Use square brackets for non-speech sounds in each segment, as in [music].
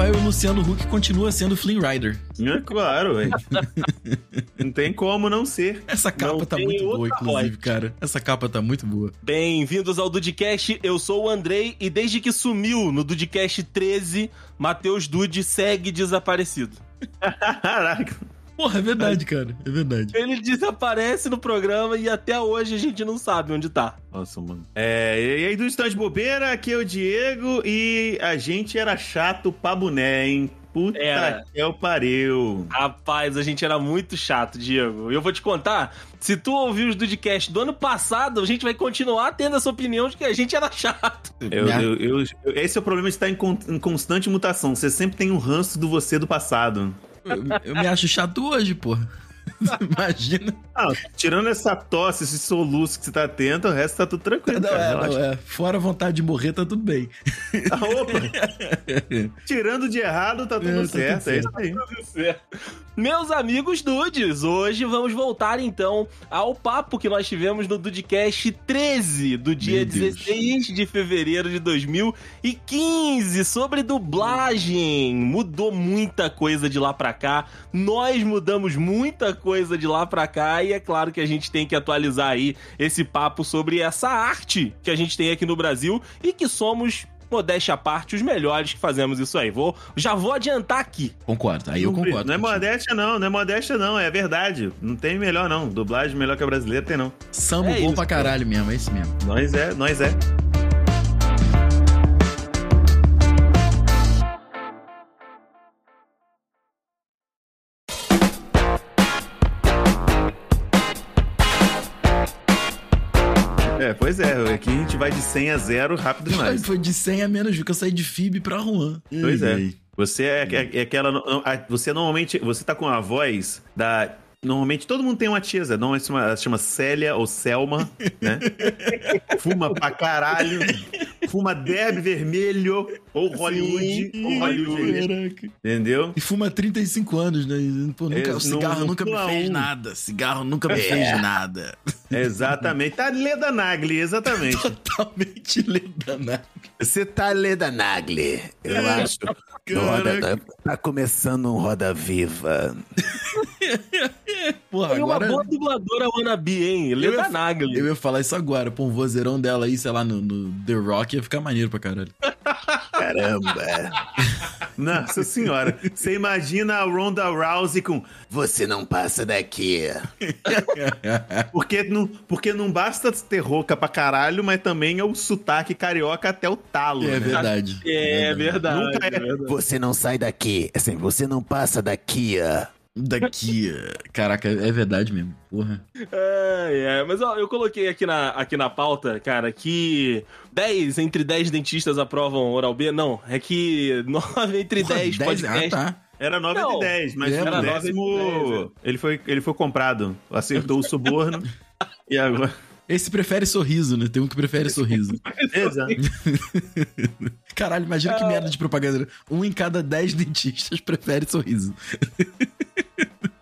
É o e Luciano Huck continua sendo Flynn Rider. É claro, velho. [laughs] não tem como não ser. Essa capa Não tá muito boa, inclusive, voz. cara. Essa capa tá muito boa. Bem-vindos ao Dudcast, eu sou o Andrei e desde que sumiu no Dudcast 13, Matheus Dude segue desaparecido. [laughs] Caraca. Porra, é verdade, cara. É verdade. Ele desaparece no programa e até hoje a gente não sabe onde tá. Nossa, mano. É, e aí do Estão de Bobeira, aqui é o Diego e a gente era chato pra boné, hein? Puta Era. que eu pariu. Rapaz, a gente era muito chato, Diego. E eu vou te contar, se tu ouvir os Dudcast do ano passado, a gente vai continuar tendo essa opinião de que a gente era chato. Eu- Minha- eu- eu- eu- esse é o problema de estar em, con- em constante mutação. Você sempre tem um ranço do você do passado. Eu, eu me acho chato hoje, porra. [laughs] Imagina. Ah, tirando essa tosse, esse soluço que você tá tendo, o resto tá tudo tranquilo. Não, cara, é, não, é. Fora a vontade de morrer, tá tudo bem. Ah, opa! [laughs] Tirando de errado, tá tudo É, tá tudo certo. É isso aí. Meus amigos Dudes, hoje vamos voltar então ao papo que nós tivemos no Dudcast 13, do dia Meu Deus. 16 de fevereiro de 2015, sobre dublagem. Mudou muita coisa de lá pra cá, nós mudamos muita coisa de lá pra cá e é claro que a gente tem que atualizar aí esse papo sobre essa arte que a gente tem aqui no Brasil e que somos modéstia à parte, os melhores que fazemos isso aí. Vou, já vou adiantar aqui. Concordo, aí eu concordo. Não é modéstia, não. Não é modéstia, não. É verdade. Não tem melhor, não. Dublagem melhor que a brasileira tem, não. Samba É bom isso, pra caralho mesmo, é isso mesmo. Nós é, nós é. É, pois é. Aqui a gente vai de 100 a 0 rápido demais. Foi de 100 a menos, viu? Que eu saí de FIB pra Juan. Pois é. Você é, é- é aquela. não- Você normalmente. Você tá com a voz da. Normalmente todo mundo tem uma tia, Zé. Chama, ela se chama Célia ou Selma, né? [laughs] Fuma pra caralho. Fuma derby vermelho ou Hollywood. ou Hollywood. Caraca. Entendeu? E fuma há 35 anos, né? Pô, nunca, É, o cigarro não- não nunca me fez um. nada. Cigarro nunca me É. fez nada. Exatamente. Tá Leda Nagli, exatamente. Totalmente ledanado. Você tá Leda Nagli, eu acho. No roda, tá começando um Roda Viva. [laughs] Porra, uma agora. boa dubladora wannabe, hein? Eu Leda ia- Nagli. Eu ia falar isso agora, pô, um vozeirão dela aí, sei lá, no, no The Rock ia ficar maneiro pra caralho. Caramba. Nossa senhora. Você imagina a Ronda Rousey com. Você não passa daqui. [laughs] Porque não, porque não basta ter rouca pra caralho, mas também é o sotaque carioca até o talo. É né? verdade. É verdade. Nunca é. é verdade. Você não sai daqui. Assim, você não passa daqui. Daqui. Caraca, é verdade mesmo. Porra. É, é, mas ó, eu coloquei aqui na, aqui na pauta, cara, que 10 entre 10 dentistas aprovam oral B. Não, é que [laughs] 9 entre Porra, 10 10 podcasts. Ah, tá. Era 9 Não, de 10, mas era no 9 de décimo 10, ele foi, ele foi comprado. Acertou o suborno. [laughs] e agora. Esse prefere sorriso, né? Tem um que prefere sorriso. [laughs] Exato. [laughs] Caralho, imagina que merda de propaganda. Um em cada 10 dentistas [laughs] prefere sorriso.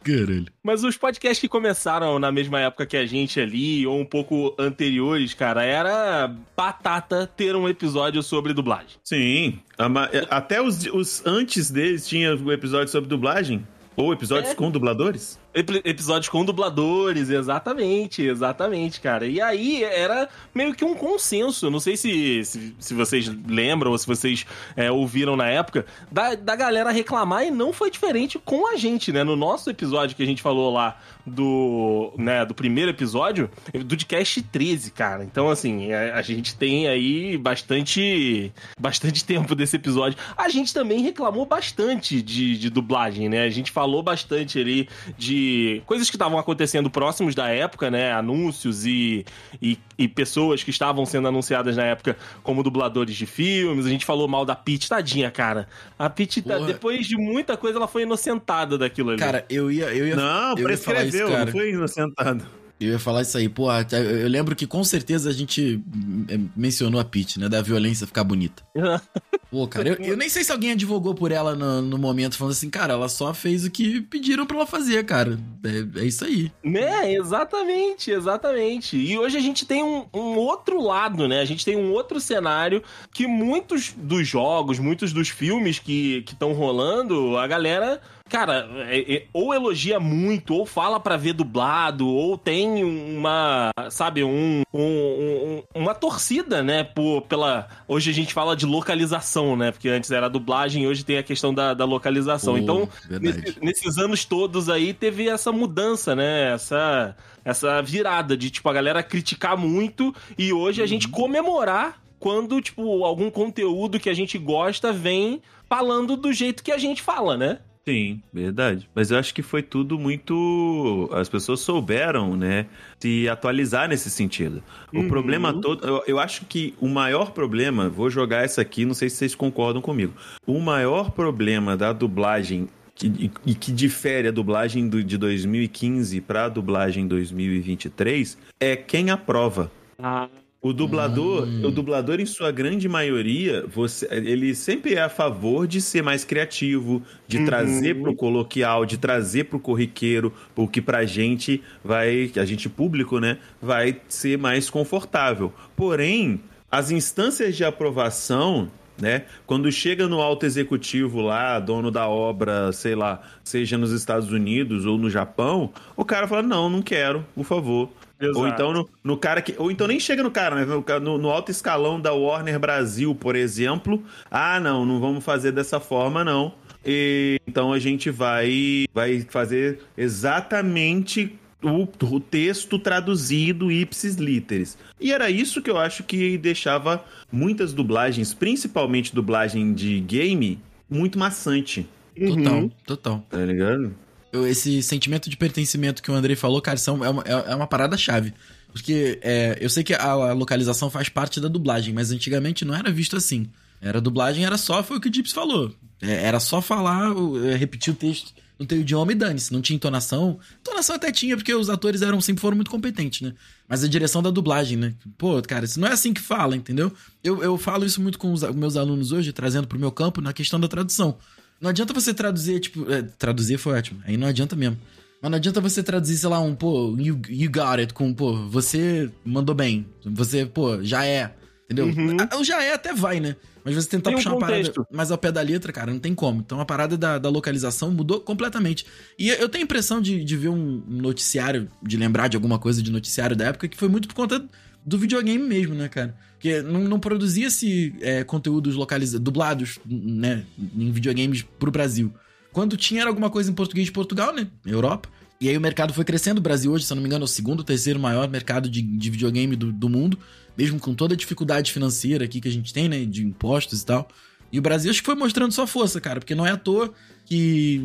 Caralho. Mas os podcasts que começaram na mesma época que a gente ali, ou um pouco anteriores, cara, era batata ter um episódio sobre dublagem. Sim. Ma- Até os, os antes deles tinha o episódio sobre dublagem. Ou episódios É. com dubladores. Ep- Episódios com dubladores, exatamente, exatamente, cara. E aí era meio que um consenso. Não sei se, se, se vocês lembram ou se vocês é, ouviram na época, da, da galera reclamar e não foi diferente com a gente, né? No nosso episódio que a gente falou lá do, né, do primeiro episódio, do Cast 13, cara. Então, assim, a, a gente tem aí bastante, bastante tempo desse episódio. A gente também reclamou bastante de, de dublagem, né? A gente falou bastante ali de coisas que estavam acontecendo próximos da época, né? Anúncios e, e, e pessoas que estavam sendo anunciadas na época como dubladores de filmes. A gente falou mal da Peach, tadinha, cara. A Peach, tá- depois de muita coisa, ela foi inocentada daquilo ali. Cara, eu ia. Eu ia Não, eu ia falar prescreveu, isso, cara. não foi inocentado. Eu ia falar isso aí, pô, eu lembro que com certeza a gente eh, mencionou a Peach, né, da violência ficar bonita. [laughs] Pô, cara, eu, eu nem sei se alguém advogou por ela no, no momento, falando assim, cara, ela só fez o que pediram pra ela fazer, cara. É, é isso aí. Né, exatamente, exatamente. E hoje a gente tem um, um outro lado, né? A gente tem um outro cenário que muitos dos jogos, muitos dos filmes que estão rolando, a galera, cara, é- é- ou elogia muito, ou fala pra ver dublado, ou tem uma, sabe, um, um- um- uma torcida, né? Por, pela. Hoje a gente fala de localização, né? Porque antes era dublagem, hoje tem a questão da, da localização. Pô, então, nesse- nesses anos todos aí teve essa mudança, né? Essa, essa virada de, tipo, a galera criticar muito e hoje a gente Uhum. comemorar quando, tipo, algum conteúdo que a gente gosta vem falando do jeito que a gente fala, né? Sim, verdade. Mas eu acho que foi tudo muito. As pessoas souberam, né? Se atualizar nesse sentido. O Uhum. problema todo. Eu, eu acho que o maior problema. Vou jogar essa aqui, não sei se vocês concordam comigo. O maior problema da dublagem. que- E que difere a dublagem do- de 2015 para a dublagem 2023 é quem aprova. O dublador, Hum. o dublador em sua grande maioria, você, ele sempre é a favor de ser mais criativo, de Uhum. trazer pro coloquial, de trazer pro corriqueiro, o que pra gente vai, a gente público, né, vai ser mais confortável. Porém, as instâncias de aprovação né? Quando chega no alto executivo lá, dono da obra, sei lá, seja nos Estados Unidos ou no Japão, o cara fala: não, não quero, por favor. Exato. Ou então no, no cara que. Ou então nem chega no cara, né? No, no alto escalão da Warner Brasil, por exemplo. Ah, não, não vamos fazer dessa forma, não. E, então a gente vai, vai fazer exatamente o, o texto traduzido ipsis literis. E era isso que eu acho que deixava muitas dublagens, principalmente dublagem de game, muito maçante, Total, Uhum. total. tá ligado? Eu- esse sentimento de pertencimento que o Andrei falou, cara, são, é, uma, é é uma parada chave. Porque é, eu sei que a, a localização faz parte da dublagem, mas antigamente não era visto assim. Era dublagem, era só, foi o que o Dips falou. É, era só falar, é, repetir o texto no teu idioma e dane-se. Não tinha entonação. Entonação até tinha, porque os atores eram sempre foram muito competentes, né? Mas a direção da dublagem, né? Pô, cara, isso não é assim que fala, entendeu? Eu, eu falo isso muito com os meus alunos hoje, trazendo pro meu campo, na questão da tradução. Não adianta você traduzir, tipo. é, traduzir foi ótimo. Aí não adianta mesmo. Mas não adianta você traduzir, sei lá, um, pô, you, you got it, com, pô, você mandou bem. Você, pô, já é. Entendeu? Uhum. Ah, já é até vai, né? Mas você tentar Tem um puxar uma parada mais ao pé da letra, cara, não tem como. Então a parada da, da localização mudou completamente. E eu tenho a impressão de, de ver um noticiário, de lembrar de alguma coisa de noticiário da época, que foi muito por conta do videogame mesmo, né, cara? Porque não, não produzia-se é, conteúdos localizados, dublados, né, em videogames pro Brasil. Quando tinha era alguma coisa em português de Portugal, né? Europa. E aí o mercado foi crescendo. O Brasil hoje, se eu não me engano, é o segundo terceiro maior mercado de, de videogame do, do mundo. Mesmo com toda a dificuldade financeira aqui que a gente tem, né? De impostos e tal. E o Brasil acho que foi mostrando sua força, cara. Porque não é à toa que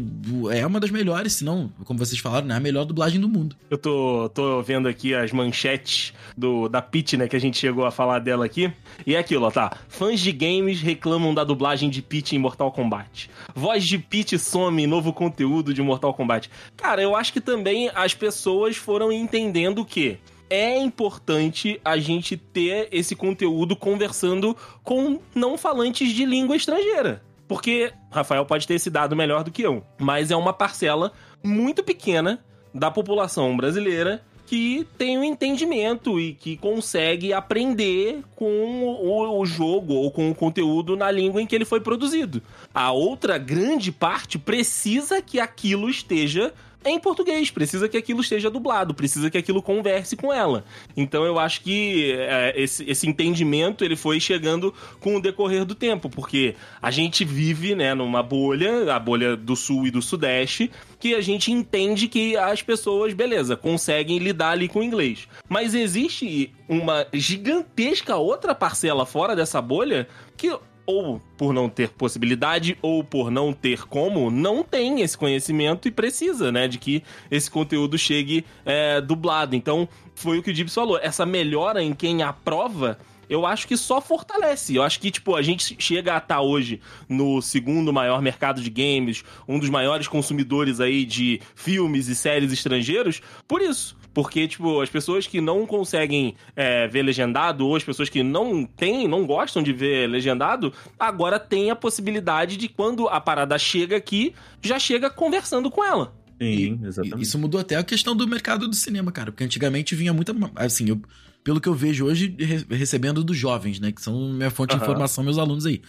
é uma das melhores, se não, como vocês falaram, né? A melhor dublagem do mundo. Eu tô, tô vendo aqui as manchetes do, da Peach, né? Que a gente chegou a falar dela aqui. E é aquilo, ó, tá? Fãs de games reclamam da dublagem de Peach em Mortal Kombat. Voz de Peach some novo conteúdo de Mortal Kombat. Cara, eu acho que também as pessoas foram entendendo que é importante a gente ter esse conteúdo conversando com não falantes de língua estrangeira. Porque Rafael pode ter esse dado melhor do que eu, mas é uma parcela muito pequena da população brasileira que tem um entendimento e que consegue aprender com o, o jogo ou com o conteúdo na língua em que ele foi produzido. A outra grande parte precisa que aquilo esteja em português, precisa que aquilo esteja dublado, precisa que aquilo converse com ela. Então eu acho que é, esse, esse entendimento ele foi chegando com o decorrer do tempo, porque a gente vive né, numa bolha, a bolha do sul e do sudeste, que a gente entende que as pessoas, beleza, conseguem lidar ali com o inglês. Mas existe uma gigantesca outra parcela fora dessa bolha que ou por não ter possibilidade, ou por não ter como, não tem esse conhecimento e precisa, né, de que esse conteúdo chegue é, dublado. Então, foi o que o Gibbs falou. Essa melhora em quem aprova, eu acho que só fortalece. Eu acho que, tipo, a gente chega a estar hoje no segundo maior mercado de games, um dos maiores consumidores aí de filmes e séries estrangeiros, por isso. Porque, tipo, as pessoas que não conseguem é, ver legendado, ou as pessoas que não têm, não gostam de ver legendado, agora tem a possibilidade de quando a parada chega aqui, já chega conversando com ela. Sim, E exatamente. Isso mudou até a questão do mercado do cinema, cara. Porque antigamente vinha muita. Assim, eu, pelo que eu vejo hoje, re- recebendo dos jovens, né? Que são minha fonte de Aham. informação, meus alunos aí.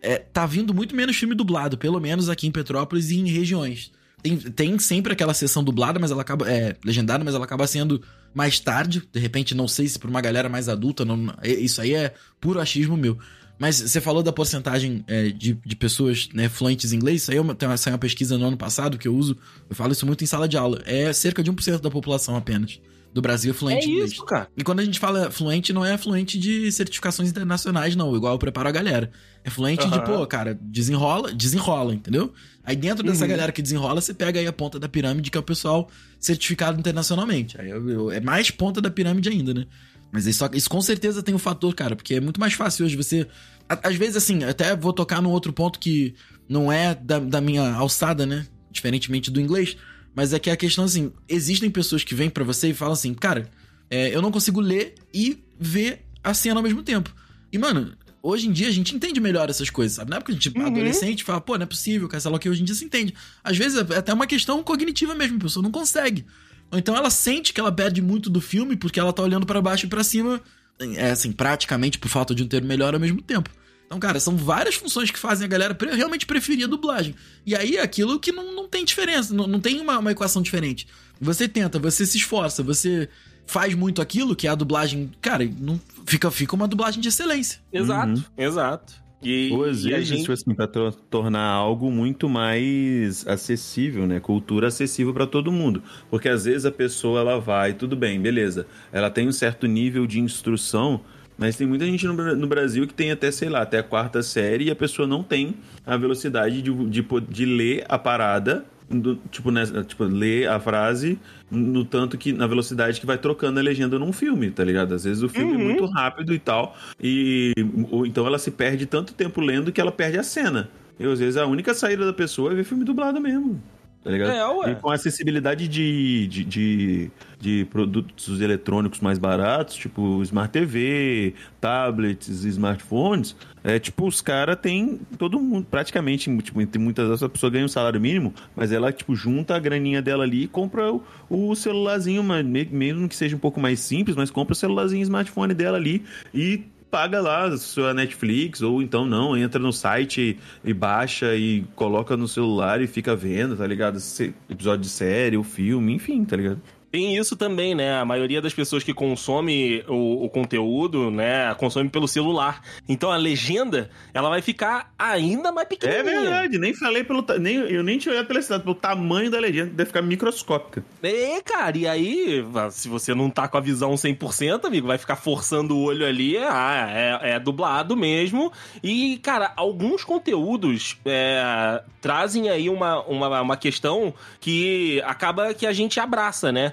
É, tá vindo muito menos filme dublado, pelo menos aqui em Petrópolis e em regiões. Tem, tem sempre aquela sessão dublada, mas ela acaba. É, legendada, mas ela acaba sendo mais tarde. De repente, não sei se pra uma galera mais adulta. Não, é- isso aí é puro achismo meu. Mas você falou da porcentagem é, de, de pessoas né, fluentes em inglês. Isso aí é saiu uma pesquisa no ano passado que eu uso. Eu falo isso muito em sala de aula. É cerca de 1% da população apenas do Brasil é É fluente em inglês. isso, cara. E quando a gente fala fluente, não é fluente de certificações internacionais, não. Igual eu preparo a galera. É fluente de, Aham. pô, cara, desenrola, desenrola, entendeu? Aí dentro dessa Uhum. galera que desenrola, você pega aí a ponta da pirâmide, que é o pessoal certificado internacionalmente. Aí eu- eu- é mais ponta da pirâmide ainda, né? Mas isso, isso com certeza tem um fator, cara, porque é muito mais fácil hoje você. Às vezes, assim, até vou tocar num outro ponto que não é da, da minha alçada, né? Diferentemente do inglês. Mas é que a questão, assim, existem pessoas que vêm pra você e falam assim, cara, é, eu não consigo ler e ver a cena ao mesmo tempo. E, mano, hoje em dia a gente entende melhor essas coisas, sabe? Na época a gente, Uhum. adolescente, fala, pô, não é possível, o que, hoje em dia se entende. Às vezes é até uma questão cognitiva mesmo, a pessoa não consegue. Ou então ela sente que ela perde muito do filme porque ela tá olhando pra baixo e pra cima, é assim, praticamente por falta de um termo melhor ao mesmo tempo. Então, cara, são várias funções que fazem a galera pre- realmente preferir a dublagem. E aí é aquilo que não, não tem diferença, não, não tem uma, uma equação diferente. Você tenta, você se esforça, você faz muito aquilo que é a dublagem. Cara, não, fica, fica uma dublagem de excelência. Exato, Uhum. exato. E, Ou às e vezes, gente... tipo assim, pra tor- tornar algo muito mais acessível, né? Cultura acessível pra todo mundo. Porque às vezes a pessoa, ela vai, tudo bem, beleza. Ela tem um certo nível de instrução, mas tem muita gente no, Bra- no Brasil que tem até, sei lá, até a quarta série e a pessoa não tem a velocidade de, de, de ler a parada. do- tipo, nessa, tipo, ler a frase no tanto que na velocidade que vai trocando a legenda num filme, tá ligado? Às vezes o filme é Uhum. muito rápido e tal, e ou então ela se perde tanto tempo lendo que ela perde a cena. E às vezes a única saída da pessoa é ver filme dublado mesmo. Tá ligado? É, ué. E com a acessibilidade de, de, de, de produtos eletrônicos mais baratos, tipo Smart TV, tablets, smartphones, é tipo, os caras têm todo mundo, praticamente, tipo, entre muitas vezes a pessoa ganha um salário mínimo, mas ela, tipo, junta a graninha dela ali e compra o, o celularzinho, mesmo que seja um pouco mais simples, mas compra o celularzinho smartphone dela ali e paga lá sua Netflix, ou então não, entra no site e baixa e coloca no celular e fica vendo, tá ligado? Episódio de série, ou filme, enfim, tá ligado? Tem isso também, né? A maioria das pessoas que consome o, o conteúdo, né, consome pelo celular. Então a legenda, ela vai ficar ainda mais É pequenininha. verdade, nem falei pelo. Nem, eu nem tinha olhado pela cidade, pelo tamanho da legenda, deve ficar microscópica. É, cara, e aí, se você não tá com a visão 100%, amigo, vai ficar forçando o olho ali, é, ah, é, é dublado mesmo. E, cara, alguns conteúdos é, trazem aí uma, uma, uma questão que acaba que a gente abraça, né?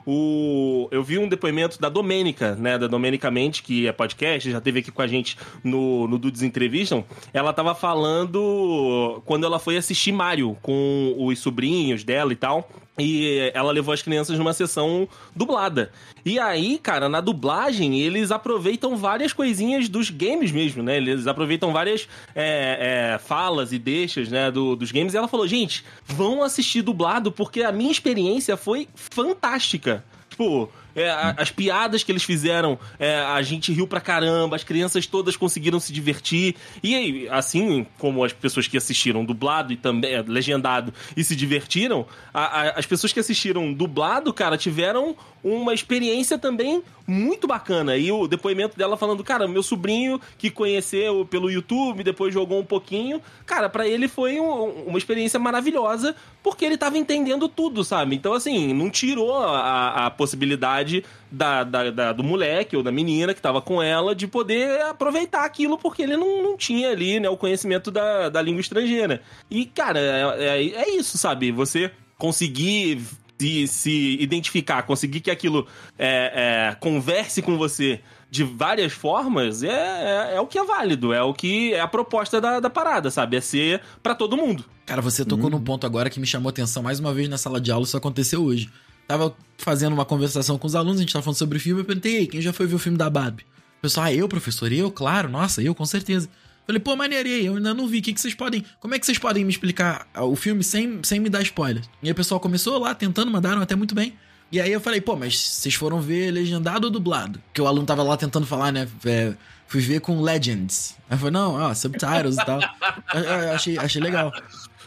O, eu vi um depoimento da Domênica, né? Da Domênica Mente, que é podcast, já teve aqui com a gente no, no Dudes Entrevistam. Ela tava falando quando ela foi assistir Mario com os sobrinhos dela e tal. E ela levou as crianças numa sessão dublada. E aí, cara, na dublagem, eles aproveitam várias coisinhas dos games mesmo, né? Eles aproveitam várias é, é, falas e deixas, né, do- dos games. E ela falou, gente, vão assistir dublado, porque a minha experiência foi fantástica. Tipo, é, as piadas que eles fizeram, é, a gente riu pra caramba, as crianças todas conseguiram se divertir. E aí, assim como as pessoas que assistiram dublado e também é, legendado e se divertiram, a- a- as pessoas que assistiram dublado, cara, tiveram uma experiência também muito bacana. E o depoimento dela falando, cara, meu sobrinho que conheceu pelo YouTube, depois jogou um pouquinho, cara, pra ele foi um- uma experiência maravilhosa, porque ele tava entendendo tudo, sabe? Então, assim, não tirou a, a possibilidade da, da- da- do moleque ou da menina que tava com ela de poder aproveitar aquilo, porque ele não, não tinha ali, né, o conhecimento da, da língua estrangeira. E, cara, é, é- é isso, sabe? Você conseguir se, se identificar, conseguir que aquilo é, é, converse com você de várias formas, é, é, é o que é válido, é o que é a proposta da, da parada, sabe? É ser pra todo mundo. Cara, você tocou num ponto agora que me chamou atenção mais uma vez na sala de aula, isso aconteceu hoje. Tava fazendo uma conversação com os alunos, a gente tava falando sobre o filme, eu perguntei, ei, quem já foi ver o filme da Barbie? O pessoal, ah, eu, professor? Eu, claro, nossa, eu, com certeza. Falei, pô, maneirei, eu ainda não vi. O que, que vocês podem. Como é que vocês podem me explicar o filme sem, sem me dar spoiler? E aí o pessoal começou lá tentando, mandaram até muito bem. E aí eu falei, pô, mas vocês foram ver legendado ou dublado? Que o aluno tava lá tentando falar, né? É, fui ver com Legends. Aí eu falei, não, ó, subtitles e tal. Eu, eu achei, achei legal.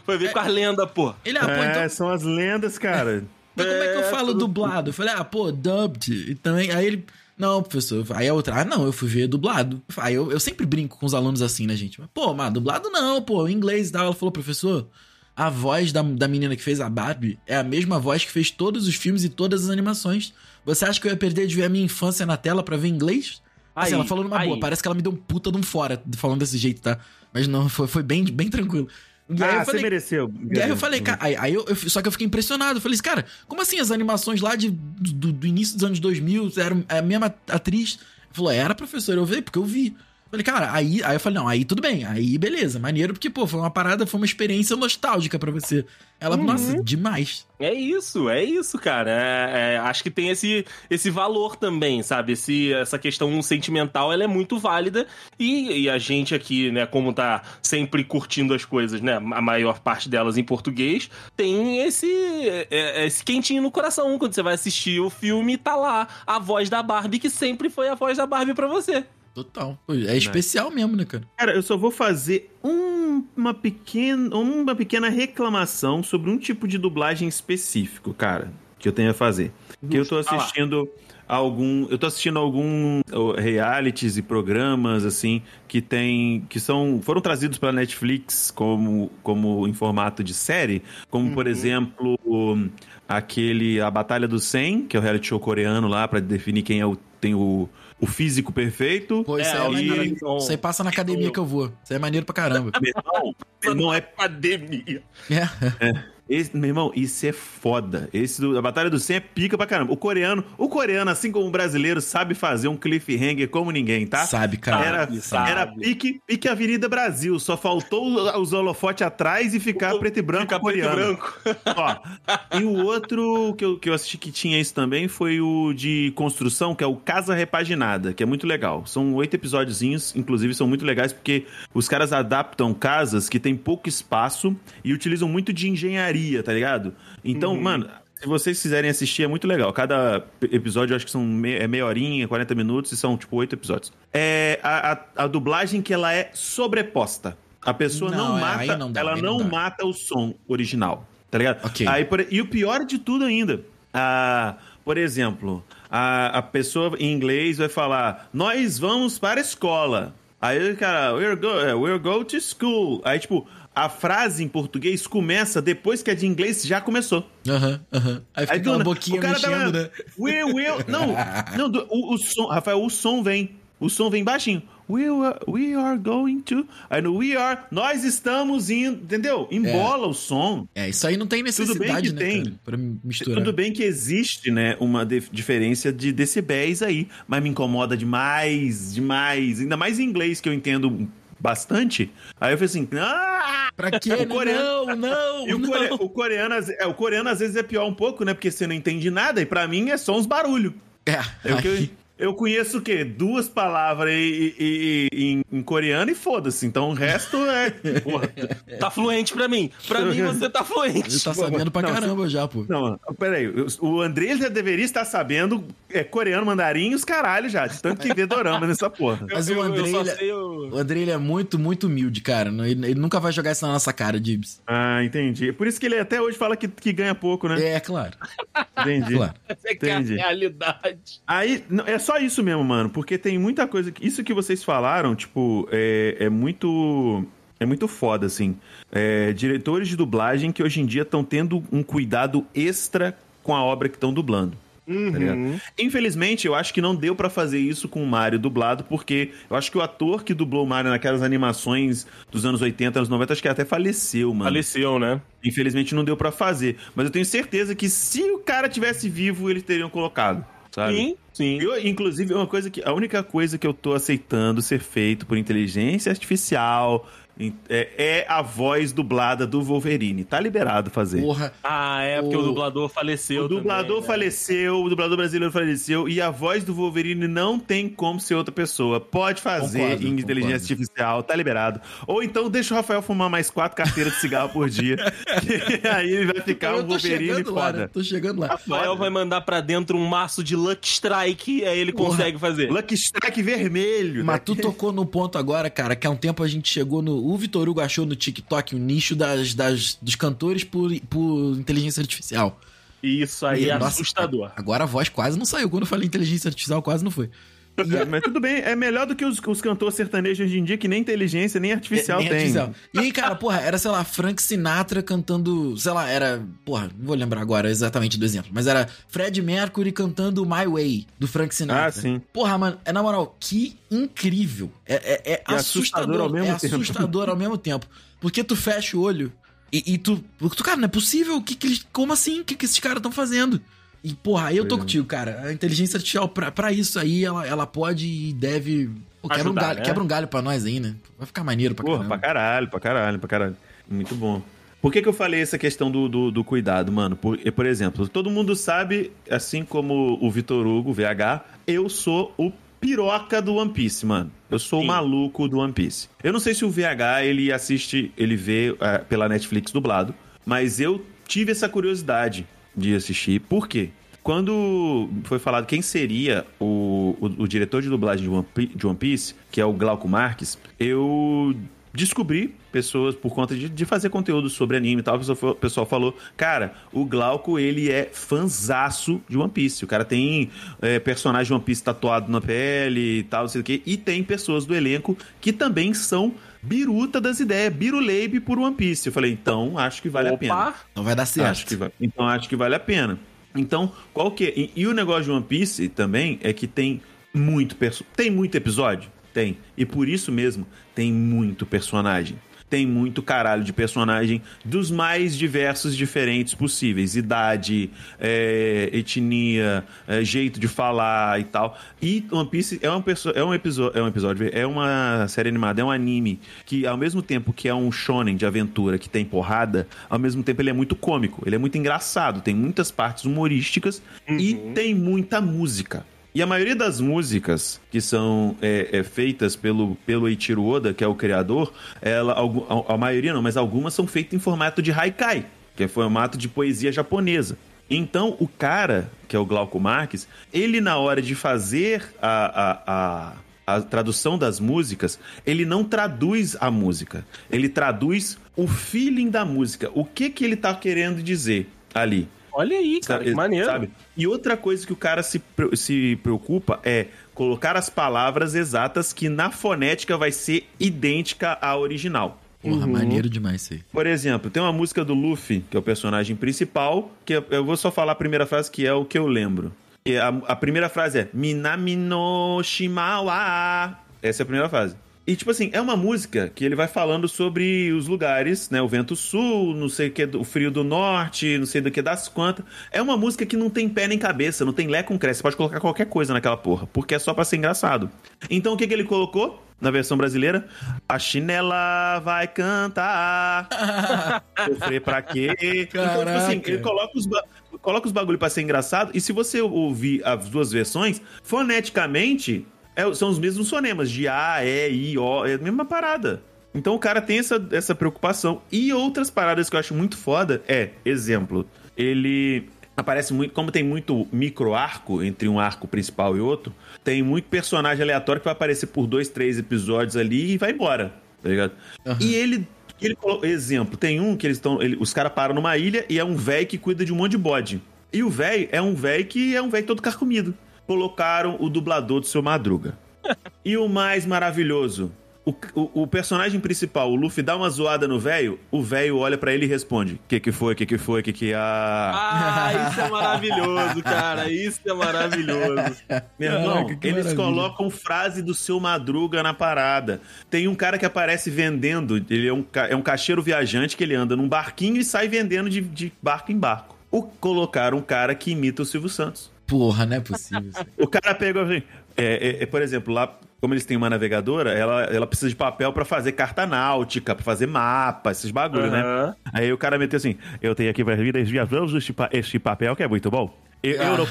Foi ver com as lendas, pô. Ele, ah, pô, é, então. são as lendas, cara. Então como é que eu falo dublado? Eu falei, ah, pô, dubbed. E também, aí ele, não, professor. Aí a outra, ah, não, eu fui ver dublado. Aí eu, eu sempre brinco com os alunos assim, né, gente? Mas, pô, mas dublado não, pô, em inglês e tal. Ela falou, professor, a voz da, da menina que fez a Barbie é a mesma voz que fez todos os filmes e todas as animações. Você acha que eu ia perder de ver a minha infância na tela pra ver inglês? Assim, Aí, ela falou numa aí. boa, parece que ela me deu um puta de um fora falando desse jeito, tá? Mas não, foi, foi bem, bem tranquilo. Aí ah, eu você falei, mereceu. e aí eu falei, cara, aí, aí eu, eu- só que eu fiquei impressionado. Eu falei, cara, como assim as animações lá de, do, do início dos anos 2000 eram a mesma atriz? Ele falou, era professor, eu vi, porque eu vi. Falei, cara, aí, aí eu falei, não, aí tudo bem, aí beleza, maneiro, porque, pô, foi uma parada, foi uma experiência nostálgica pra você. Ela, nossa, demais. É isso, é isso, cara. É- é, acho que tem esse, esse valor também, sabe? Esse, essa questão sentimental, ela é muito válida. E, e a gente aqui, né, como tá sempre curtindo as coisas, né? A maior parte delas em português, tem esse, é- é- esse quentinho no coração quando você vai assistir o filme e tá lá a voz da Barbie, que sempre foi a voz da Barbie pra você. Total. É especial mesmo, né, cara? Cara, eu só vou fazer um- uma, pequena, uma pequena reclamação sobre um tipo de dublagem específico, cara, que eu tenho a fazer. Que eu tô Justo. Ah assistindo algum. Eu tô assistindo algum realities e programas, assim, que tem. que são. foram trazidos pela Netflix como, como em formato de série. Como, por exemplo, aquele. A Batalha do 100, que é o reality show coreano lá, pra definir quem é o, tem o, o físico perfeito. Pô, isso É, aí é o maneiro. Isso aí passa na academia que eu vou. Isso aí é maneiro pra caramba. Meu irmão, é Academia. [laughs] É. Esse, meu irmão, isso é foda. Esse do, a Batalha do 100 é pica pra caramba. O coreano, o coreano, assim como o brasileiro, sabe fazer um cliffhanger como ninguém, tá? Sabe, cara. Era, sabe. era pique, pique Avenida Brasil. Só faltou os holofotes atrás e ficar preto e branco Fica e coreano. branco. [laughs] Ó, e o outro que eu, que eu assisti que tinha isso também foi o de construção, que é o Casa Repaginada, que é muito legal. São oito episódiozinhos, inclusive são muito legais porque os caras adaptam casas que tem pouco espaço e utilizam muito de engenharia, tá ligado? Então, mano. Se vocês quiserem assistir, é muito legal. Cada episódio, eu acho que são me- é meia horinha, 40 minutos, e são, tipo, oito episódios. É a, a, a dublagem que ela é sobreposta. A pessoa não, Não, é, mata, não dá, ela não, não mata o som original, tá ligado? Ok. Aí, por- e o pior de tudo ainda, a, por exemplo, a, a pessoa em inglês vai falar: Nós vamos para a escola. Aí cara, we're go, we're go to school. Aí, tipo, a frase em português começa depois que a de inglês já começou. Aham, aham. Aí fica Aí aquela do- boquinha o cara mexendo, tava, né? We will. Não, [laughs] não do- o, o som, Rafael, o som vem. O som vem baixinho. We are, we are going to. Aí no we are, nós estamos indo. Entendeu? Embola o som. É, isso aí não tem bem necessidade, que né, tem. cara? Pra misturar. Tudo bem que existe, né, uma dif- diferença de decibéis aí, mas me incomoda demais, demais. Ainda mais em inglês, que eu entendo bastante. Aí eu falei assim, ah! Pra quê? O coreano- Não, [laughs] não, E o, não. core- o coreano, às- é, o coreano às vezes é pior um pouco, né? Porque você não entende nada, e pra mim é só uns barulhos. É, Eu, que- aí- eu conheço o quê? Duas palavras e- e- e- em, em coreano e foda-se. Então o resto é. [laughs] Porra. Tá fluente pra mim. Pra mim, você tá fluente. ele tá sabendo pra Não, caramba já, pô. Não, peraí. O André já deveria estar sabendo é, coreano, mandarim e os caralho já. De tanto que vê dorama nessa porra. Mas Eu- o eu Andrei, só ele- sei o- O André, ele é muito, muito humilde, cara. Ele, ele nunca vai jogar isso na nossa cara, Dibs. Ah, entendi. Por isso que ele até hoje fala que, que ganha pouco, né? É, claro. Entendi. claro. Essa que é a Entendi. realidade. Aí, não, é só isso mesmo, mano, porque tem muita coisa. que- Isso que vocês falaram, tipo, é, é muito. É muito foda, assim. É, diretores de dublagem que hoje em dia estão tendo um cuidado extra com a obra que estão dublando. Tá ligado? Infelizmente, eu acho que não deu pra fazer isso com o Mario dublado, porque eu acho que o ator que dublou o Mario naquelas animações dos anos 80, anos 90, acho que até faleceu, mano. Faleceu, né? Infelizmente não deu pra fazer. Mas eu tenho certeza que se o cara tivesse vivo, eles teriam colocado. Sabe? Sim, sim. Eu, inclusive, é uma coisa que. A única coisa que eu tô aceitando ser feito por inteligência artificial É, é a voz dublada do Wolverine. Tá liberado fazer. Porra. Ah, é porque o, O- dublador faleceu. O dublador também, né? faleceu, o dublador brasileiro faleceu e a voz do Wolverine não tem como ser outra pessoa. Pode fazer Concordo, em inteligência concordo. artificial, tá liberado. Ou então deixa o Rafael fumar mais quatro carteiras de cigarro por dia. [laughs] que aí ele vai ficar eu um tô Wolverine chegando lá, né? foda. Tô chegando lá. Rafael vai mandar pra dentro um maço de Luck Strike, aí ele Porra. consegue fazer. Lucky Strike vermelho. Mas né? tu tocou no ponto agora, cara, que há um tempo a gente chegou no. O Vitor Hugo achou no TikTok um nicho das, das, dos cantores por, por inteligência artificial. Isso aí E, é nossa, assustador. Agora a voz quase não saiu. Quando eu falei inteligência artificial, quase não foi. É, mas tudo bem, é melhor do que os, os cantores sertanejos hoje em dia, que nem inteligência, nem artificial Nem tem. artificial. E aí, cara, porra, era, sei lá, Frank Sinatra cantando. Sei lá, era. Porra, não vou lembrar agora exatamente do exemplo. Mas era Fred Mercury cantando My Way, do Frank Sinatra. Ah, sim. Porra, mano, é na moral, que incrível. É, é- é assustador, assustador ao mesmo é tempo. assustador ao mesmo tempo. Porque tu fecha o olho e, e tu, tu. Cara, não é possível. Que que como assim? O que, que esses caras estão fazendo? E, porra, aí eu tô é. contigo, cara. A inteligência artificial, pra, pra isso aí, ela, ela pode e deve. Pô, quebra, um Ajudar, galho, né? quebra um galho pra nós aí, né? Vai ficar maneiro pra Porra, caramba. pra caralho, pra caralho, pra caralho. Muito bom. Por que, que eu falei essa questão do, do, do cuidado, mano? Por, por exemplo, todo mundo sabe, assim como o Vitor Hugo, VH, eu sou o piroca do One Piece, mano. Eu sou Sim. o maluco do One Piece. Eu não sei se o VH, ele assiste, ele vê eh, pela Netflix dublado, mas eu tive essa curiosidade de assistir. Por quê? Quando foi falado quem seria o, o, o diretor de dublagem de One, de One Piece, que é o Glauco Marques, eu descobri pessoas por conta de, de fazer conteúdo sobre anime e tal. O pessoal falou, cara, o Glauco ele é fanzaço de One Piece. O cara tem é, personagem de One Piece tatuado na pele e tal, não sei o quê. E tem pessoas do elenco que também são biruta das ideias, biruleibe por One Piece. Eu falei, então acho que vale a pena. Opa! Então vai dar certo. Acho que vai- Então acho que vale a pena. Então, qual que é? E, e o negócio de One Piece também é que tem muito perso... tem muito episódio, tem. E por isso mesmo tem muito personagem. Tem muito caralho de personagem dos mais diversos diferentes possíveis. Idade, é, etnia, é, jeito de falar e tal. E One Piece é, uma é um episódio, é um episódio, é uma série animada, é um anime que ao mesmo tempo que é um shonen de aventura que tem porrada, ao mesmo tempo ele é muito cômico, ele é muito engraçado, tem muitas partes humorísticas e tem muita música. E a maioria das músicas que são é, é, feitas pelo, pelo Eiichiro Oda, que é o criador, ela, a, a maioria não, mas algumas são feitas em formato de haikai, que é formato de poesia japonesa. Então, o cara, que é o Glauco Marques, ele na hora de fazer a, a, a, a tradução das músicas, ele não traduz a música, ele traduz o feeling da música, o que, que ele tá querendo dizer ali. Olha aí, cara, que Sabe? maneiro. Sabe? E outra coisa que o cara se, se preocupa é colocar as palavras exatas que na fonética vai ser idêntica à original. Porra, maneiro demais isso aí. Por exemplo, tem uma música do Luffy, que é o personagem principal, que eu- vou só falar a primeira frase, que é o que eu lembro. E a, a primeira frase é Minami no Shimawa. Essa é a primeira frase. E, tipo assim, é uma música que ele vai falando sobre os lugares, né? O vento sul, não sei o que, o frio do norte, não sei do que das quantas. É uma música que não tem pé nem cabeça, não tem lé com cresce. Você pode colocar qualquer coisa naquela porra, porque é só pra ser engraçado. Então, o que, que ele colocou na versão brasileira? A chinela vai cantar. [laughs] Sofrer pra quê? Então, tipo assim, Caraca. ele coloca os, coloca os bagulho pra ser engraçado. E se você ouvir as duas versões, foneticamente, é- são os mesmos fonemas. De A, E, I, O. É a mesma parada. Então o cara tem essa, essa preocupação. E outras paradas que eu acho muito foda é, exemplo, ele aparece muito, como tem muito micro arco entre um arco principal e outro, tem muito personagem aleatório que vai aparecer por dois, três episódios ali e vai embora, tá ligado? E ele, ele exemplo, tem um que eles estão, ele- os caras param numa ilha e é um velho que cuida de um monte de bode. E o velho é um velho que é um velho todo carcomido. Colocaram o dublador do seu Madruga. [laughs] E o mais maravilhoso, o, o- o personagem principal, o Luffy, dá uma zoada no velho, o velho olha pra ele e responde: Que que foi, que que foi, que que ah. Ah, isso é maravilhoso, cara. Isso é maravilhoso. [laughs] Meu irmão, Caraca, que eles maravilha. colocam frase do seu Madruga na parada. Tem um cara que aparece vendendo, ele é um, ca- é um caixeiro viajante que ele anda num barquinho e sai vendendo de, de barco em barco. O, colocaram um cara que imita o Silvio Santos. Porra, não é possível. [laughs] O cara pegou assim. É, é, é, por exemplo, lá como eles têm uma navegadora, ela, ela precisa de papel pra fazer carta náutica, pra fazer mapa, esses bagulho, né? Aham. Aí o cara meteu assim: Eu tenho aqui pra mim desviamos este, pa- este papel que é muito bom. Eu, eu, não,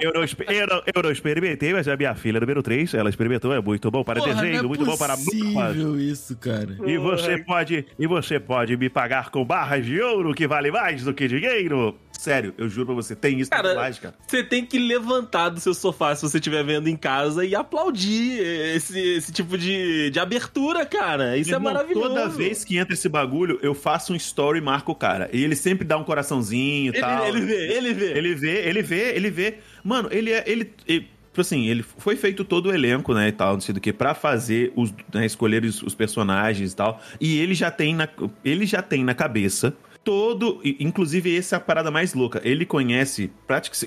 eu, não, eu, não, eu não experimentei, mas a minha filha número 3, ela experimentou, é muito bom para Porra, desenho, é muito bom para possível isso, cara. E você pode, e você pode me pagar com barras de ouro que vale mais do que dinheiro. Sério, eu juro pra você, tem isso Cara, na dublagem, cara. Você tem que levantar do seu sofá se você estiver vendo em casa e aplaudir esse, esse tipo de, de abertura, cara. Isso é Irmão, maravilhoso. Toda vez que entra esse bagulho, eu faço um story e marco o cara. E ele sempre dá um coraçãozinho e Ele, tal. ele vê, ele vê. Ele vê, ele vê, ele vê. Mano, ele é. Ele, ele- tipo assim, ele foi feito todo o elenco, né, e tal, não sei do que, pra fazer os. Né, escolher os, os personagens e tal. E ele já tem na. Ele já tem na cabeça. Todo, inclusive essa é a parada mais louca. Ele conhece,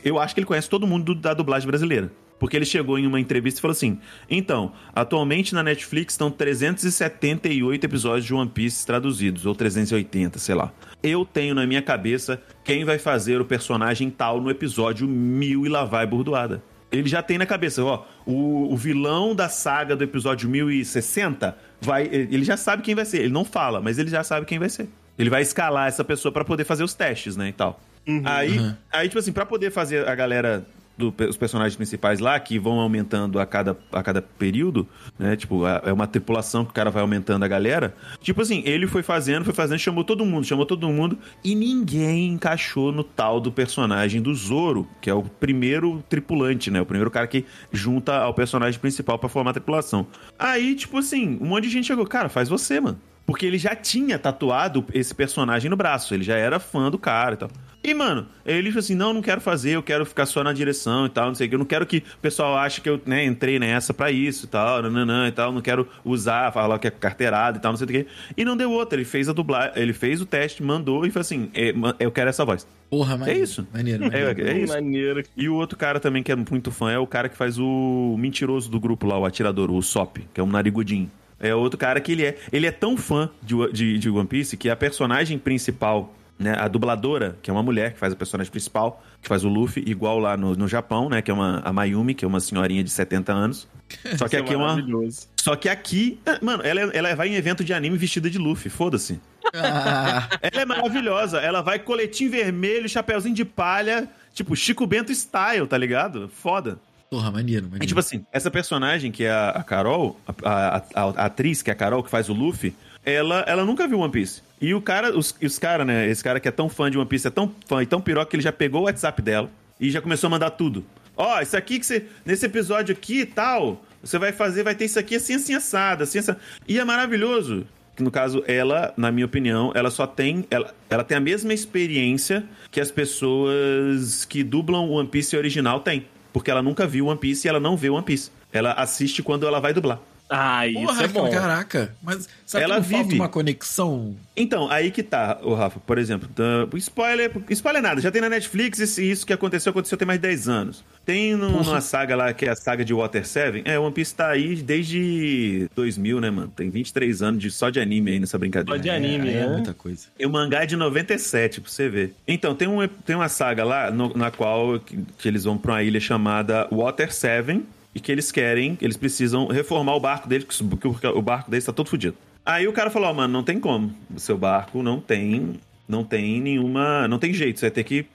eu acho que ele conhece todo mundo do- da dublagem brasileira. Porque ele chegou em uma entrevista e falou assim: Então, atualmente na Netflix estão 378 episódios de One Piece traduzidos, ou 380, sei lá. Eu tenho na minha cabeça quem vai fazer o personagem tal no episódio mil e lá vai burdoada. Ele já tem na cabeça, ó, o, o vilão da saga do episódio 1060 vai. Ele já sabe quem vai ser. Ele não fala, mas ele já sabe quem vai ser. Ele vai escalar essa pessoa pra poder fazer os testes, né, e tal. Aí, Uhum. aí, tipo assim, pra poder fazer a galera do- os personagens principais lá, que vão aumentando a cada, a cada período, né? Tipo, a- é uma tripulação que o cara vai aumentando a galera. Tipo assim, ele foi fazendo, foi fazendo, chamou todo mundo, chamou todo mundo, e ninguém encaixou no tal do personagem do Zoro, que é o primeiro tripulante, né? O primeiro cara que junta ao personagem principal pra formar a tripulação. Aí, tipo assim, um monte de gente chegou, cara, faz você, mano. Porque ele já tinha tatuado esse personagem no braço, ele já era fã do cara e tal. E, mano, ele falou assim: não, não quero fazer, eu quero ficar só na direção e tal, não sei o que. Eu não quero que o pessoal ache que eu né, entrei nessa pra isso e tal, nananã e tal. Não quero usar, falar que é carteirada e tal, não sei o que. E não deu outra. Ele fez a dublagem, ele fez o teste, mandou e falou assim: é, eu quero essa voz. Porra, maneiro. isso. Maneiro, É, maneiro. é isso. Maneiro. E o outro cara também que é muito fã é o cara que faz o mentiroso do grupo lá, o atirador, o Sop, que é um narigudinho. É outro cara que ele é. Ele é tão fã de, de, de One Piece que a personagem principal, né? A dubladora, que é uma mulher que faz a personagem principal, que faz o Luffy, igual lá no, no Japão, né? Que é uma, a Mayumi, que é uma senhorinha de 70 anos. [laughs] Só que aqui é uma. maravilhoso. Só que aqui. é, Mano, ela, ela vai em evento de anime vestida de Luffy, foda-se. Ah, Ela é maravilhosa. Ela vai coletinho vermelho, chapéuzinho de palha, tipo Chico Bento style, tá ligado? Foda. Porra, maneiro, E maneiro. tipo assim, essa personagem que é a, Carol, a, a- a- atriz que é a Carol, que faz o Luffy, ela, ela nunca viu One Piece. E o cara, os, e os caras, né? Esse cara que é tão fã de One Piece, é tão fã e tão piroca que ele já pegou o WhatsApp dela e já começou a mandar tudo. Ó, isso aqui que você. Nesse episódio aqui e tal, você vai fazer, vai ter isso aqui assim, assim, assado, assim, assado. E é maravilhoso. Que no caso, ela, na minha opinião, ela só tem. Ela, ela tem a mesma experiência que as pessoas que dublam o One Piece original têm. Porque ela nunca viu One Piece e ela não vê One Piece. Ela assiste quando ela vai dublar. Ah, isso Porra, é bom. caraca. Mas sabe Ela que não falta vive. uma conexão? Então, aí que tá, o Rafa, por exemplo. tá, spoiler, spoiler nada, já tem na Netflix isso, isso que aconteceu, aconteceu tem mais de 10 anos. Tem no- numa saga lá, que é a saga de Water 7. É, One Piece tá aí desde 2000, né, mano? Tem 23 anos de, só de anime aí nessa brincadeira. Só de anime, é, é né? muita coisa. E o mangá é de 97, pra você ver. Então, tem, um, tem uma saga lá no- na qual que, que eles vão pra uma ilha chamada Water 7 e que eles querem, eles precisam reformar o barco deles, porque o, barco deles tá todo fodido. Aí o cara falou, ó, mano, não tem como. O seu barco não tem. Não tem nenhuma. Não tem jeito. Você vai ter que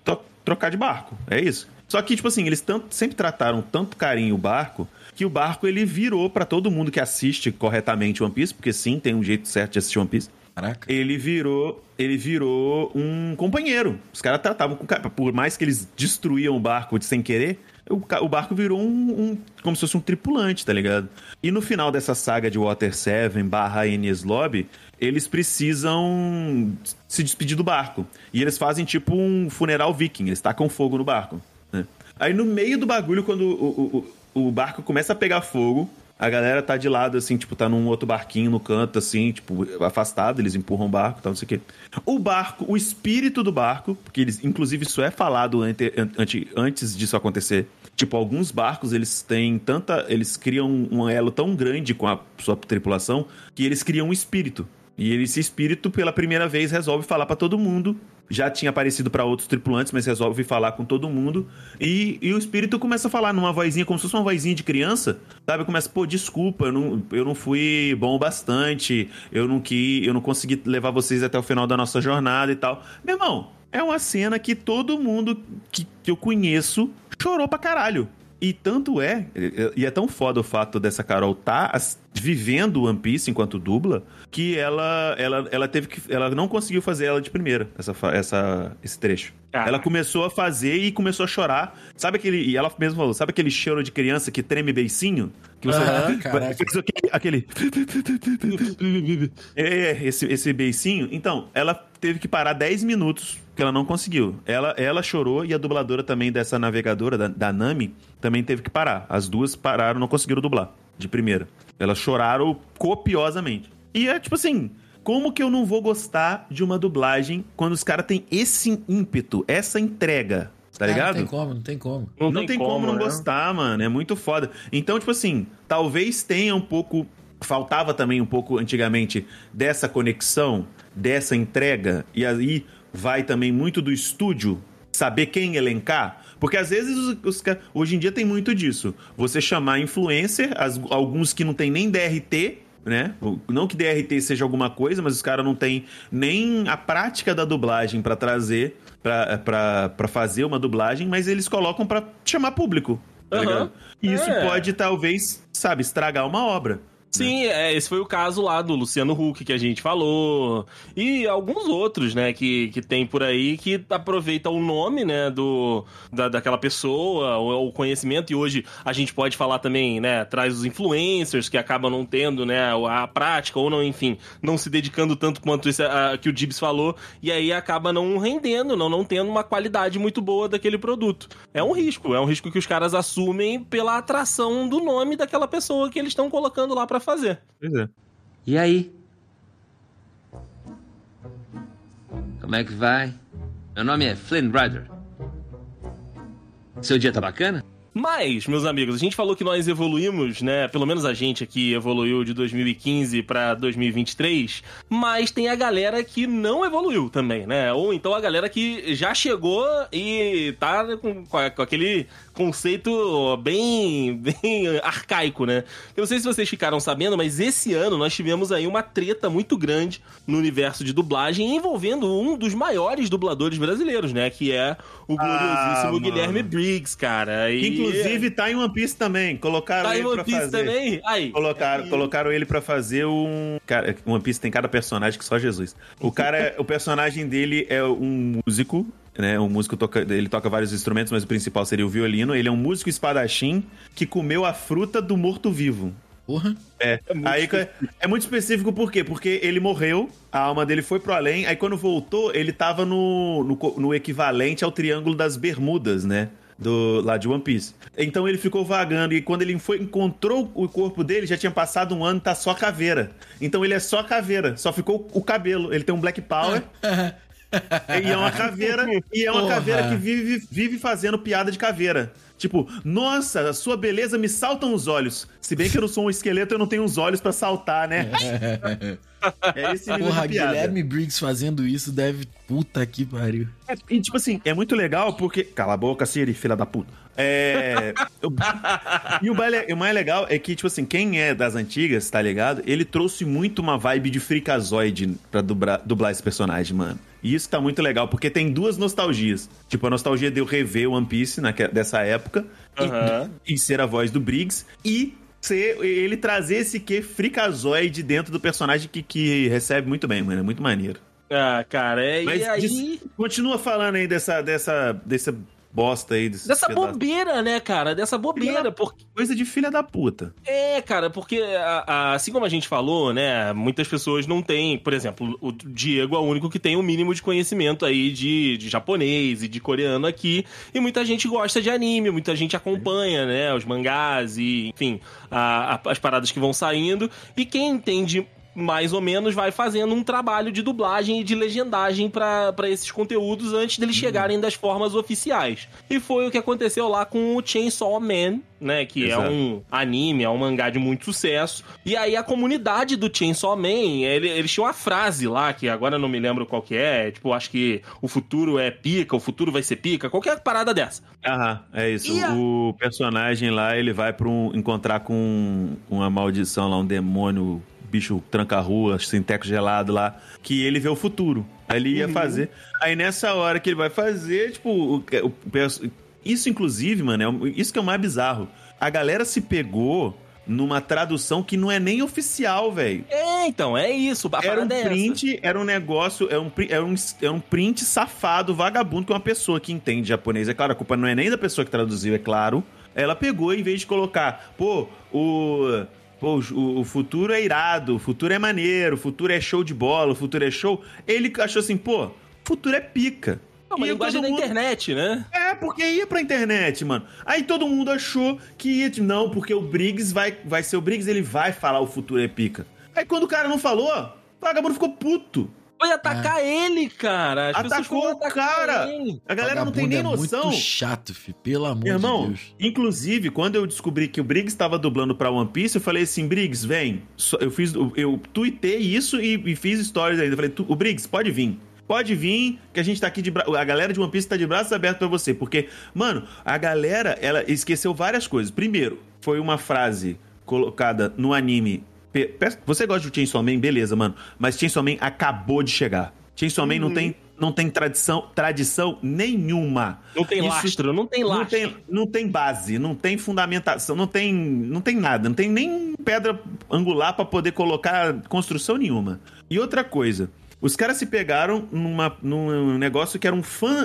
trocar de barco. É isso. Só que, tipo assim, eles tanto, sempre trataram tanto carinho o barco que o barco ele virou pra todo mundo que assiste corretamente One Piece, porque sim, tem um jeito certo de assistir One Piece Caraca. ele virou ele virou um companheiro. Os caras tratavam com por mais que eles destruíam o barco de sem querer, o, o barco virou um, um- como se fosse um tripulante, tá ligado? E no final dessa saga de Water 7 barra Enies Lobby, eles precisam se despedir do barco. E eles fazem tipo um funeral viking, eles tacam fogo no barco. né? Aí no meio do bagulho, quando o, o, o barco começa a pegar fogo, a galera tá de lado, assim, tipo, tá num outro barquinho no canto, assim, tipo, afastado, eles empurram o barco tal, não sei o quê. O barco, o espírito do barco, porque eles, inclusive, isso é falado ante, ante- antes disso acontecer. Tipo, alguns barcos, eles têm tanta. Eles criam um elo tão grande com a sua tripulação que eles criam um espírito. E esse espírito, pela primeira vez, resolve falar pra todo mundo. Já tinha aparecido pra outros tripulantes, mas resolve falar com todo mundo. E, e o espírito começa a falar numa vozinha, como se fosse uma vozinha de criança, sabe? Começa, pô, desculpa, eu não, eu não fui bom o bastante, eu não, que, eu não consegui levar vocês até o final da nossa jornada e tal. Meu irmão, é uma cena que todo mundo que, que eu conheço chorou pra caralho. E tanto é, e é tão foda o fato dessa Carol tá vivendo One Piece enquanto dubla, que ela, ela, ela teve que. Ela não conseguiu fazer ela de primeira, essa, essa, esse trecho. Caraca. Ela começou a fazer e começou a chorar. Sabe aquele. E ela mesmo falou, sabe aquele choro de criança que treme beicinho? Que você [laughs] caraca. fez aquele. aquele... [laughs] [laughs] É, esse, esse beicinho. Então, ela teve que parar 10 minutos, que ela não conseguiu. Ela, ela chorou e a dubladora também dessa navegadora, da, da Nami, também teve que parar. As duas pararam, não conseguiram dublar de primeira. Elas choraram copiosamente. E é tipo assim. Como que eu não vou gostar de uma dublagem quando os caras têm esse ímpeto, essa entrega, tá Ah, ligado? Não tem como, não tem como. Não, tem, como, não né? gostar, mano. É muito foda. Então, tipo assim, talvez tenha um pouco. Faltava também um pouco antigamente dessa conexão, dessa entrega. E aí vai também muito do estúdio saber quem elencar. Porque às vezes os, os hoje em dia tem muito disso. Você chamar influencer, as- alguns que não tem nem DRT, né? Não que DRT seja alguma coisa, mas os caras não têm nem a prática da dublagem pra trazer, pra fazer uma dublagem, mas eles colocam pra chamar público. Tá ligado? E isso É. pode, talvez, sabe, estragar uma obra. Sim, é, esse foi o caso lá do Luciano Huck que a gente falou. E alguns outros, né, que, que tem por aí que aproveita o nome, né, do, da, daquela pessoa, o, o conhecimento. E hoje a gente pode falar também, né, traz os influencers que acabam não tendo, né, a prática ou não, enfim, não se dedicando tanto quanto isso a- que o Dibs falou. E aí acaba não rendendo, não, não tendo uma qualidade muito boa daquele produto. É um risco, é um risco que os caras assumem pela atração do nome daquela pessoa que eles estão colocando lá pra fazer. Pois é. E aí? Como é que vai? Meu nome é Flynn Rider. Seu dia tá bacana? Mas, meus amigos, a gente falou que nós evoluímos, né? Pelo menos a gente aqui evoluiu de 2015 pra 2023, mas tem a galera que não evoluiu também, né? Ou então a galera que já chegou e tá com, com aquele conceito bem, [laughs] bem arcaico, né? Eu não sei se vocês ficaram sabendo, mas esse ano nós tivemos aí uma treta muito grande no universo de dublagem envolvendo um dos maiores dubladores brasileiros, né? Que é o gloriosíssimo mano. Guilherme Briggs, cara. Que, E- inclusive tá em One Piece também. Colocaram Tá em ele One pra Piece fazer. também? Aí. Colocaram, colocaram ele pra fazer um. Cara, One Piece tem cada personagem que só Jesus. O cara, é- o personagem dele é um músico, né? Um músico toca, ele toca vários instrumentos, mas o principal seria o violino. Ele é um músico espadachim que comeu a fruta do morto-vivo. Porra. É, aí é muito específico por quê? Porque ele morreu, a alma dele foi pro além, aí quando voltou, ele tava no, no, no equivalente ao Triângulo das Bermudas, né? Do, lá de One Piece. Então ele ficou vagando e quando ele foi, encontrou o corpo dele, já tinha passado um ano, tá só caveira. Então ele é só caveira, só ficou o cabelo. Ele tem um Black Power. [laughs] e é uma caveira, e é uma Porra. caveira que vive, vive fazendo piada de caveira. Tipo, nossa, a sua beleza me saltam os olhos. Se bem que eu não sou um esqueleto, eu não tenho os olhos pra saltar, né? [laughs] É esse nível Porra, de piada. Guilherme Briggs fazendo isso deve. Puta que pariu. É, E tipo assim, é muito legal porque. Cala a boca, Siri, filha da puta. É. E o mais, legal é que, tipo assim, quem é das antigas, tá ligado? Ele trouxe muito uma vibe de fricazoide pra dublar, dublar esse personagem, mano. E isso tá muito legal, porque tem duas nostalgias. Tipo, a nostalgia de eu rever One Piece naque- dessa época e- Aham. e, ser a voz do Briggs e ser ele trazer esse que fricazoide dentro do personagem que, que recebe muito bem, mano. É muito maneiro. Ah, cara, é, Mas e aí... diz- continua falando aí dessa, dessa, dessa bosta aí. Desse Dessa pedaço. bobeira, né, cara? Dessa bobeira, porque... Coisa de filha da puta. É, cara, porque a- a- assim como a gente falou, né, muitas pessoas não têm, por exemplo, o Diego é o único que tem o mínimo de conhecimento aí de, de japonês e de coreano aqui, e muita gente gosta de anime, muita gente acompanha, né, os mangás e, enfim, a- a- as paradas que vão saindo, e quem entende mais ou menos vai fazendo um trabalho de dublagem e de legendagem pra pra esses conteúdos antes deles chegarem das formas oficiais. E foi o que aconteceu lá com o Chainsaw Man, né? Que Exato. é um anime, é um mangá de muito sucesso. E aí a comunidade do Chainsaw Man, ele, eles tinham uma frase lá, que agora não me lembro qual que é, tipo, acho que o futuro é pica, o futuro vai ser pica, qualquer parada dessa. Aham, é isso. E a- O personagem lá, ele vai pra um, encontrar com uma maldição lá, um demônio, bicho tranca-rua, sinteco gelado lá, que ele vê o futuro. Aí ele ia fazer. Aí nessa hora que ele vai fazer, tipo, o, o perso- isso inclusive, mano, é isso que é o mais bizarro. A galera se pegou numa tradução que não é nem oficial, velho. É, então, é isso. Era um é essa. print, era um negócio, é um, é, um, é um print safado, vagabundo, que uma pessoa que entende japonês. É claro, a culpa não é nem da pessoa que traduziu, é claro. Ela pegou, em vez de colocar, pô, o. Pô, o, o futuro é irado, o futuro é maneiro, o futuro é show de bola, o futuro é show. Ele achou assim, pô, o futuro é pica. É uma linguagem da mundo- internet, né? é, porque ia pra internet, mano. Aí todo mundo achou que ia. de- Não, porque o Briggs vai, vai ser o Briggs, ele vai falar o futuro é pica. Aí quando o cara não falou, o vagabundo ficou puto. Foi atacar ele, cara. As Atacou o cara. ele. A galera não tem nem noção. É muito chato, fi, pelo amor Meu irmão, de Deus. inclusive, quando eu descobri que o Briggs estava dublando pra One Piece, eu falei assim, Briggs, vem. Eu fiz, eu tuitei isso e, e fiz stories ainda. Eu falei, "Tu- o Briggs, pode vir. Pode vir, que a gente tá aqui de bra... A galera de One Piece tá de braços abertos pra você. Porque, mano, a galera, ela esqueceu várias coisas. Primeiro, foi uma frase colocada no anime. Você gosta do Chainsaw Man? Beleza, mano. Mas Chainsaw Man acabou de chegar. Chainsaw Man não tem, não tem tradição, tradição nenhuma. Não tem Isso- lastro, não tem Não lastro. tem, não tem base, não tem fundamentação, não tem, não tem nada, não tem nem pedra angular pra poder colocar construção nenhuma. E outra coisa, os caras se pegaram numa, num negócio que era um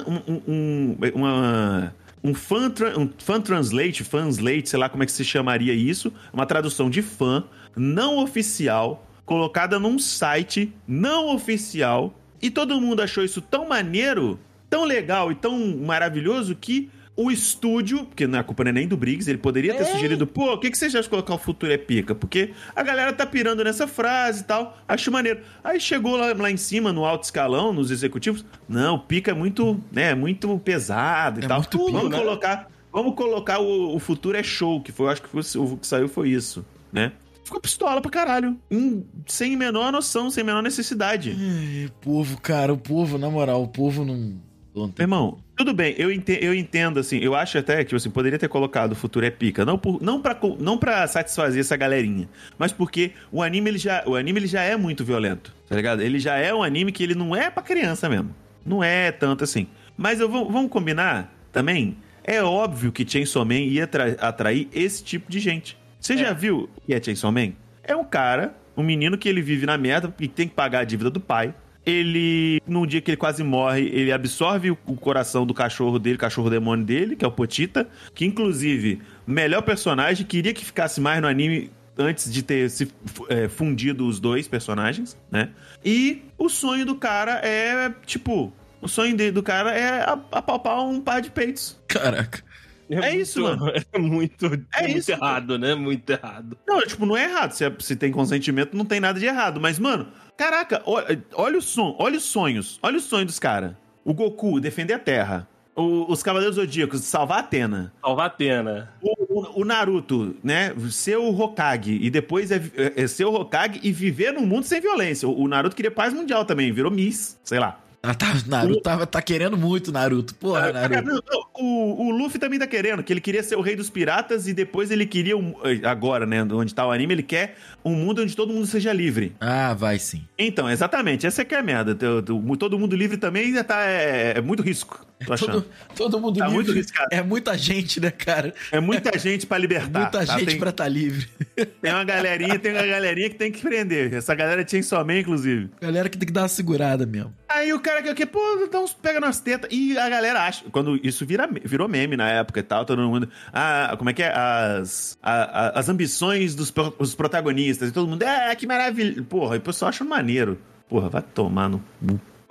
um, um- um- uma um fan, um fan translate, fanslate, sei lá como é que se chamaria isso, uma tradução de fã não oficial, colocada num site não oficial, e todo mundo achou isso tão maneiro, tão legal e tão maravilhoso que o estúdio, porque não é a culpa não é nem do Briggs, ele poderia ter É. sugerido, pô, o que, que você acha de colocar o futuro é pica? Porque a galera tá pirando nessa frase e tal, acho maneiro. Aí chegou lá, lá em cima, no alto escalão, nos executivos, não, pica é muito, né, muito pesado e É tal. muito vamos pica, né? colocar, vamos colocar o, o futuro é show, que foi, eu acho que foi, o que saiu foi isso, né? Ficou pistola pra caralho. Hum, sem menor noção, sem menor necessidade. Ai, povo, cara, o povo, na moral, o povo não. Meu irmão, tudo bem, eu entendo, eu entendo, assim, eu acho até que, tipo assim, poderia ter colocado o futuro é pica, não, por, não, pra, não pra satisfazer essa galerinha, mas porque o anime, ele já, o anime, ele já é muito violento, tá ligado? Ele já é um anime que ele não é pra criança mesmo, não é tanto assim. Mas eu vou, vamos combinar também, é óbvio que Chainsaw Man ia tra- atrair esse tipo de gente. Você já viu o que é Chainsaw Man? É um cara, um menino que ele vive na merda e tem que pagar a dívida do pai, ele, num dia que ele quase morre, ele absorve o, coração do cachorro dele, cachorro demônio dele, que é o Potita, que inclusive, melhor personagem, queria que ficasse mais no anime antes de ter se é, fundido os dois personagens, né? E o sonho do cara é, tipo, o sonho dele, do cara é apalpar um par de peitos. Caraca. É isso, muito- mano. [laughs] É muito, É muito isso, errado, né? Muito errado. Não, tipo, não é errado. Se, é- se tem consentimento, não tem nada de errado. Mas, mano, caraca, olha, olha o som, olha os sonhos. Olha os sonhos dos caras. O Goku defender a Terra. O- os Cavaleiros Zodíacos salvar a Atena. Salvar a pena. O, o- o Naruto, né? Ser o Hokage. E depois é, é- é ser o Hokage e viver num mundo sem violência. O, o Naruto queria paz mundial também. Virou Miss, sei lá. Ah, tá, Naruto tava, tá querendo muito, Naruto. Porra, Cara, Naruto. o, o Luffy também tá querendo, que ele queria ser o rei dos piratas e depois ele queria, um- agora, né, onde tá o anime, ele quer um mundo onde todo mundo seja livre. Ah, vai sim. Então, exatamente, essa é que é a merda. Todo mundo livre também ainda tá, é, é muito risco, tô achando. Todo, todo mundo Tá muito livre. arriscado. É muita gente, né, cara? É muita gente pra libertar. muita tá? gente tem, pra tá livre. tem uma galerinha, tem uma galerinha que tem que prender. Essa galera tinha somente, inclusive. Galera que tem que dar uma segurada mesmo. Aí o cara que, que pô, pega nas tetas. E a galera acha. Quando isso vira, virou meme na época e tal, todo mundo. Ah, como é que é? As, a- a- as ambições dos, pro- os protagonistas. E todo mundo, ah, que maravilha. Porra, e o pessoal acha maneiro. Porra, vai tomar no.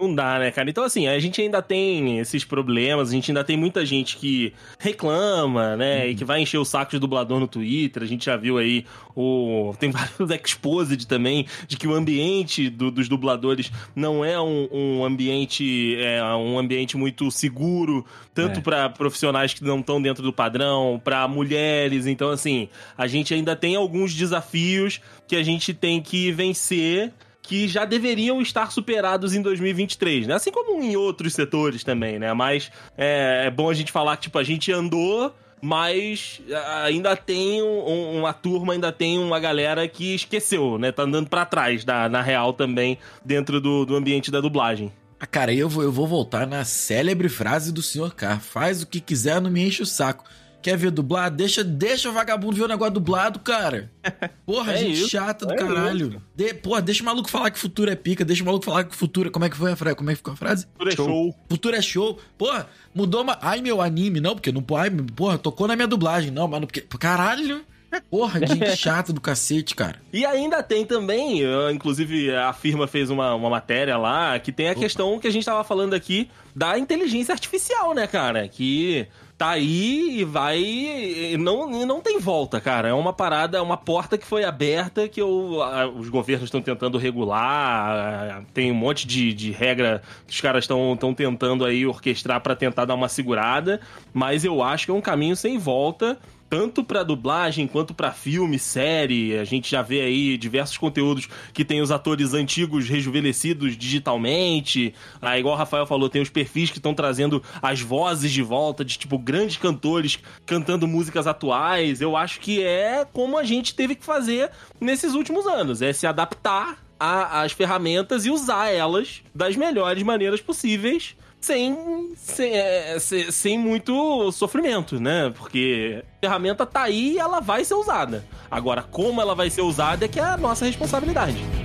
Não dá, né, cara? Então, assim, a gente ainda tem esses problemas, a gente ainda tem muita gente que reclama, né? E que vai encher o saco de dublador no Twitter. A gente já viu aí o. Tem [laughs] vários exposed também de que o ambiente do- dos dubladores não é um, um ambiente. É um ambiente muito seguro, tanto É. pra profissionais que não estão dentro do padrão, pra mulheres. Então, assim, a gente ainda tem alguns desafios que a gente tem que vencer que já deveriam estar superados em 2023, né? Assim como em outros setores também, né? Mas é, é bom a gente falar que, tipo, a gente andou, mas ainda tem um- uma turma, ainda tem uma galera que esqueceu, né? Tá andando pra trás, da, na real, também, dentro do, do ambiente da dublagem. Ah, cara, eu vou, eu vou voltar na célebre frase do Sr. K. Faz o que quiser, não me enche o saco. Quer ver dublado? Deixa, deixa o vagabundo ver o negócio dublado, cara. [laughs] Porra, É gente isso, chata do é caralho. De, porra, deixa o maluco falar que futuro é pica, deixa o maluco falar que futuro. Como é que foi a frase? Como é que ficou a frase? Tudo é show. Futuro é show. Porra, mudou uma. Ai, meu anime. Não, porque não. Ai, porra, tocou na minha dublagem. Não, mas não porque. Caralho. Porra, gente chata do cacete, cara. E ainda tem também, inclusive a firma fez uma, uma matéria lá, que tem a questão que a gente tava falando aqui da inteligência artificial, né, cara? Que tá aí e vai. E não, e não tem volta, cara. É uma parada, é uma porta que foi aberta que eu, a- os governos estão tentando regular. a- Tem um monte de, de regra que os caras estão tentando aí orquestrar pra tentar dar uma segurada. Mas eu acho que é um caminho sem volta tanto pra dublagem quanto pra filme, série. A gente já vê aí diversos conteúdos que tem os atores antigos rejuvenescidos digitalmente. Ah, igual o Rafael falou, tem os perfis que estão trazendo as vozes de volta de tipo grandes cantores cantando músicas atuais. Eu acho que é como a gente teve que fazer nesses últimos anos, é se adaptar às ferramentas e usar elas das melhores maneiras possíveis sem, sem, é, sem, muito sofrimento, né? Porque a ferramenta tá aí e ela vai ser usada. Agora, como ela vai ser usada é que é a nossa responsabilidade.